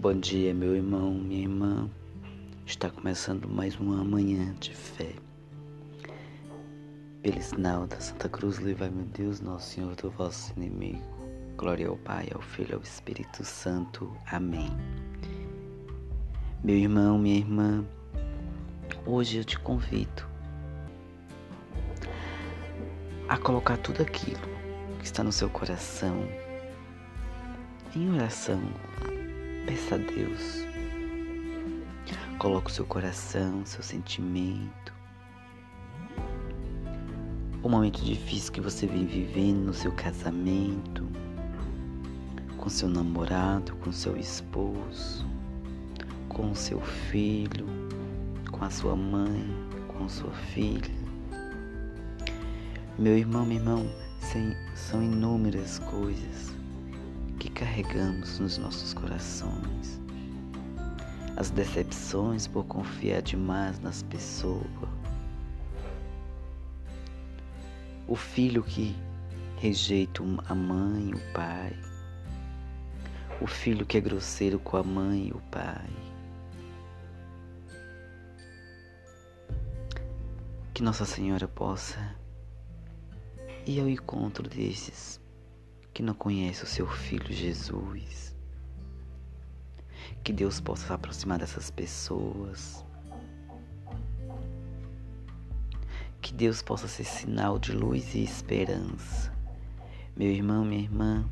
Bom dia, meu irmão, minha irmã. Está começando mais uma manhã de fé. Pelo sinal da Santa Cruz, livrai meu Deus, nosso Senhor, do vosso inimigo. Glória ao Pai, ao Filho e ao Espírito Santo. Amém. Meu irmão, minha irmã, hoje eu te convido a colocar tudo aquilo que está no seu coração em oração Peça a Deus. Coloque o seu coração, seu sentimento. O momento difícil que você vem vivendo no seu casamento, com seu namorado, com seu esposo, com seu filho, com a sua mãe, com sua filha. Meu irmão, meu irmão, são inúmeras coisas carregamos nos nossos corações, as decepções por confiar demais nas pessoas, o filho que rejeita a mãe e o pai, o filho que é grosseiro com a mãe e o pai. Que Nossa Senhora possa ir ao encontro desses que não conhece o seu filho Jesus. Que Deus possa se aproximar dessas pessoas. Que Deus possa ser sinal de luz e esperança. Meu irmão, minha irmã,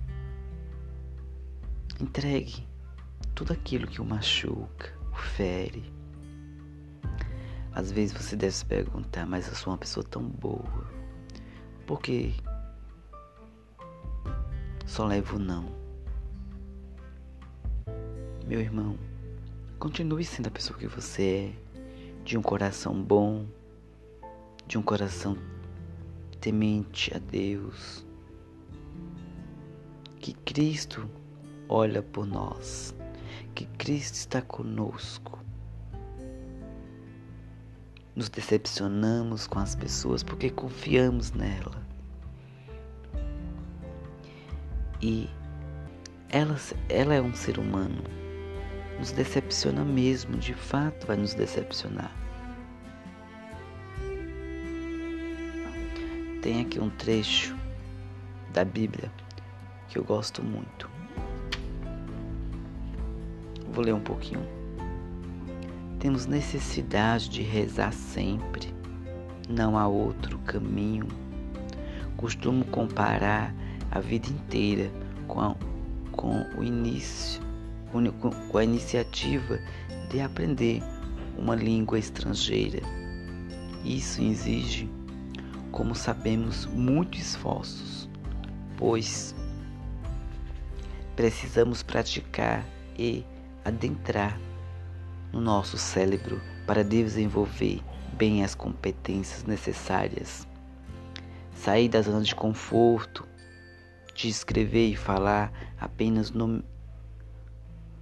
entregue tudo aquilo que o machuca, o fere. Às vezes você deve se perguntar, mas eu sou uma pessoa tão boa. Por que só levo não. Meu irmão, continue sendo a pessoa que você é, de um coração bom, de um coração temente a Deus. Que Cristo olha por nós, que Cristo está conosco. Nos decepcionamos com as pessoas porque confiamos nela. E ela, ela é um ser humano. Nos decepciona mesmo, de fato vai nos decepcionar. Tem aqui um trecho da Bíblia que eu gosto muito. Vou ler um pouquinho. Temos necessidade de rezar sempre. Não há outro caminho. Costumo comparar a vida inteira com, a, com o início, com, a iniciativa de aprender uma língua estrangeira. Isso exige, como sabemos, muitos esforços, pois precisamos praticar e adentrar no nosso cérebro para desenvolver bem as competências necessárias. Sair da zona de conforto de escrever e falar apenas no,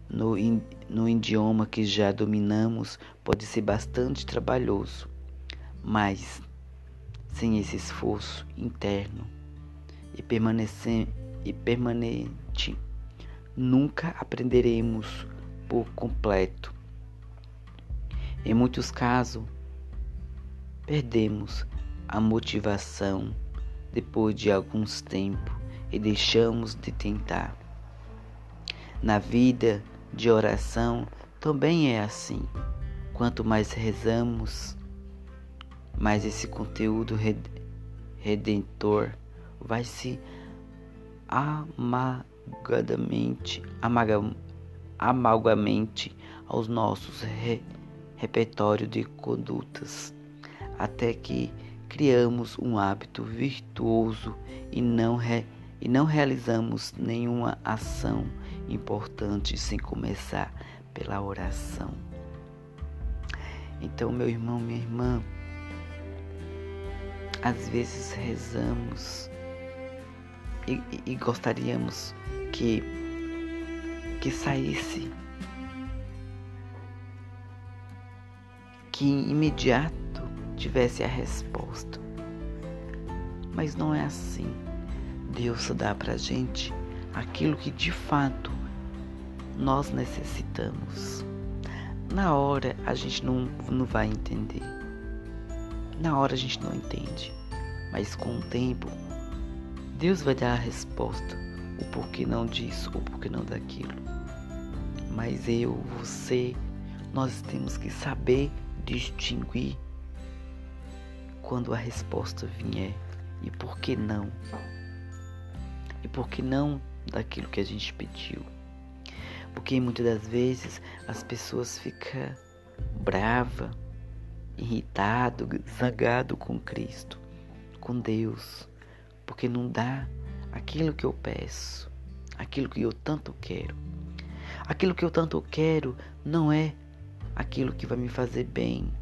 no, no idioma que já dominamos pode ser bastante trabalhoso, mas sem esse esforço interno e, permanecer, e permanente, nunca aprenderemos por completo. Em muitos casos, perdemos a motivação depois de alguns tempos e deixamos de tentar. Na vida de oração também é assim. Quanto mais rezamos, mais esse conteúdo redentor vai se amalgadamente, amalgamente aos nossos re, repertório de condutas, até que criamos um hábito virtuoso e não re, e não realizamos nenhuma ação importante sem começar pela oração. Então, meu irmão, minha irmã, às vezes rezamos e, e gostaríamos que, que saísse, que imediato tivesse a resposta. Mas não é assim. Deus dá para gente aquilo que de fato nós necessitamos. Na hora a gente não, não vai entender. Na hora a gente não entende. Mas com o tempo, Deus vai dar a resposta. O porquê não disso, o porquê não daquilo. Mas eu, você, nós temos que saber distinguir quando a resposta vier e por que não. E por que não daquilo que a gente pediu. Porque muitas das vezes as pessoas ficam brava, irritado, zangado com Cristo, com Deus, porque não dá aquilo que eu peço, aquilo que eu tanto quero. Aquilo que eu tanto quero não é aquilo que vai me fazer bem.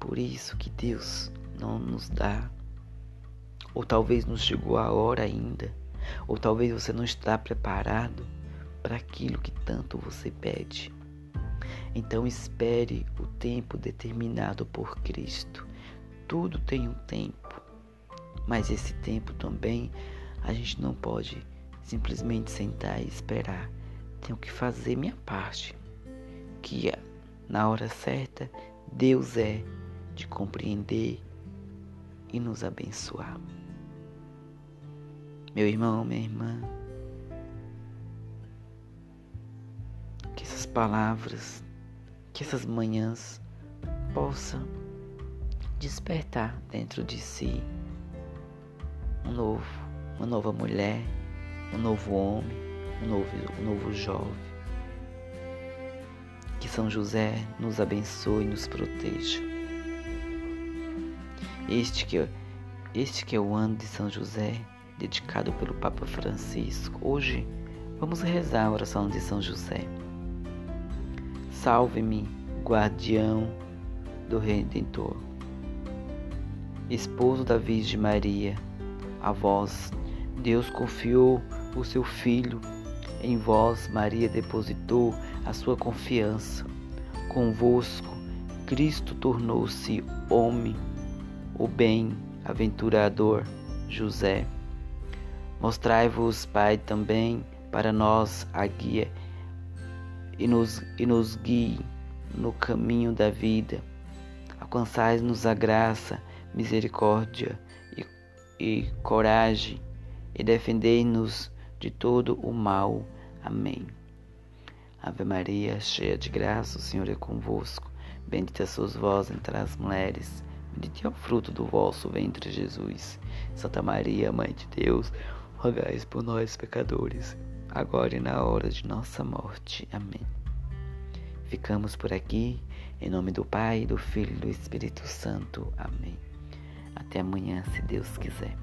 Por isso que Deus não nos dá. Ou talvez não chegou a hora ainda. Ou talvez você não está preparado para aquilo que tanto você pede. Então espere o tempo determinado por Cristo. Tudo tem um tempo, mas esse tempo também a gente não pode simplesmente sentar e esperar. Tenho que fazer minha parte, que na hora certa Deus é de compreender e nos abençoar. Meu irmão, minha irmã, palavras, que essas manhãs possam despertar dentro de si um novo, uma nova mulher, um novo homem, um novo, um novo jovem. Que São José nos abençoe e nos proteja. Este que, este que é o ano de São José, dedicado pelo Papa Francisco. Hoje vamos rezar a oração de São José. Salve-me, guardião do Redentor. Esposo da Virgem Maria, a vós Deus confiou o seu Filho, em vós Maria depositou a sua confiança. Convosco Cristo tornou-se homem, o bem-aventurador José. Mostrai-vos, Pai, também para nós a guia e nos, e nos guie no caminho da vida. Alcançai-nos a graça, misericórdia e, e coragem, e defendei-nos de todo o mal. Amém. Ave Maria, cheia de graça, o Senhor é convosco. Bendita sois vós entre as mulheres, bendito é o fruto do vosso ventre, Jesus. Santa Maria, Mãe de Deus, rogai por nós, pecadores agora e na hora de nossa morte. Amém. Ficamos por aqui, em nome do Pai, do Filho e do Espírito Santo. Amém. Até amanhã, se Deus quiser.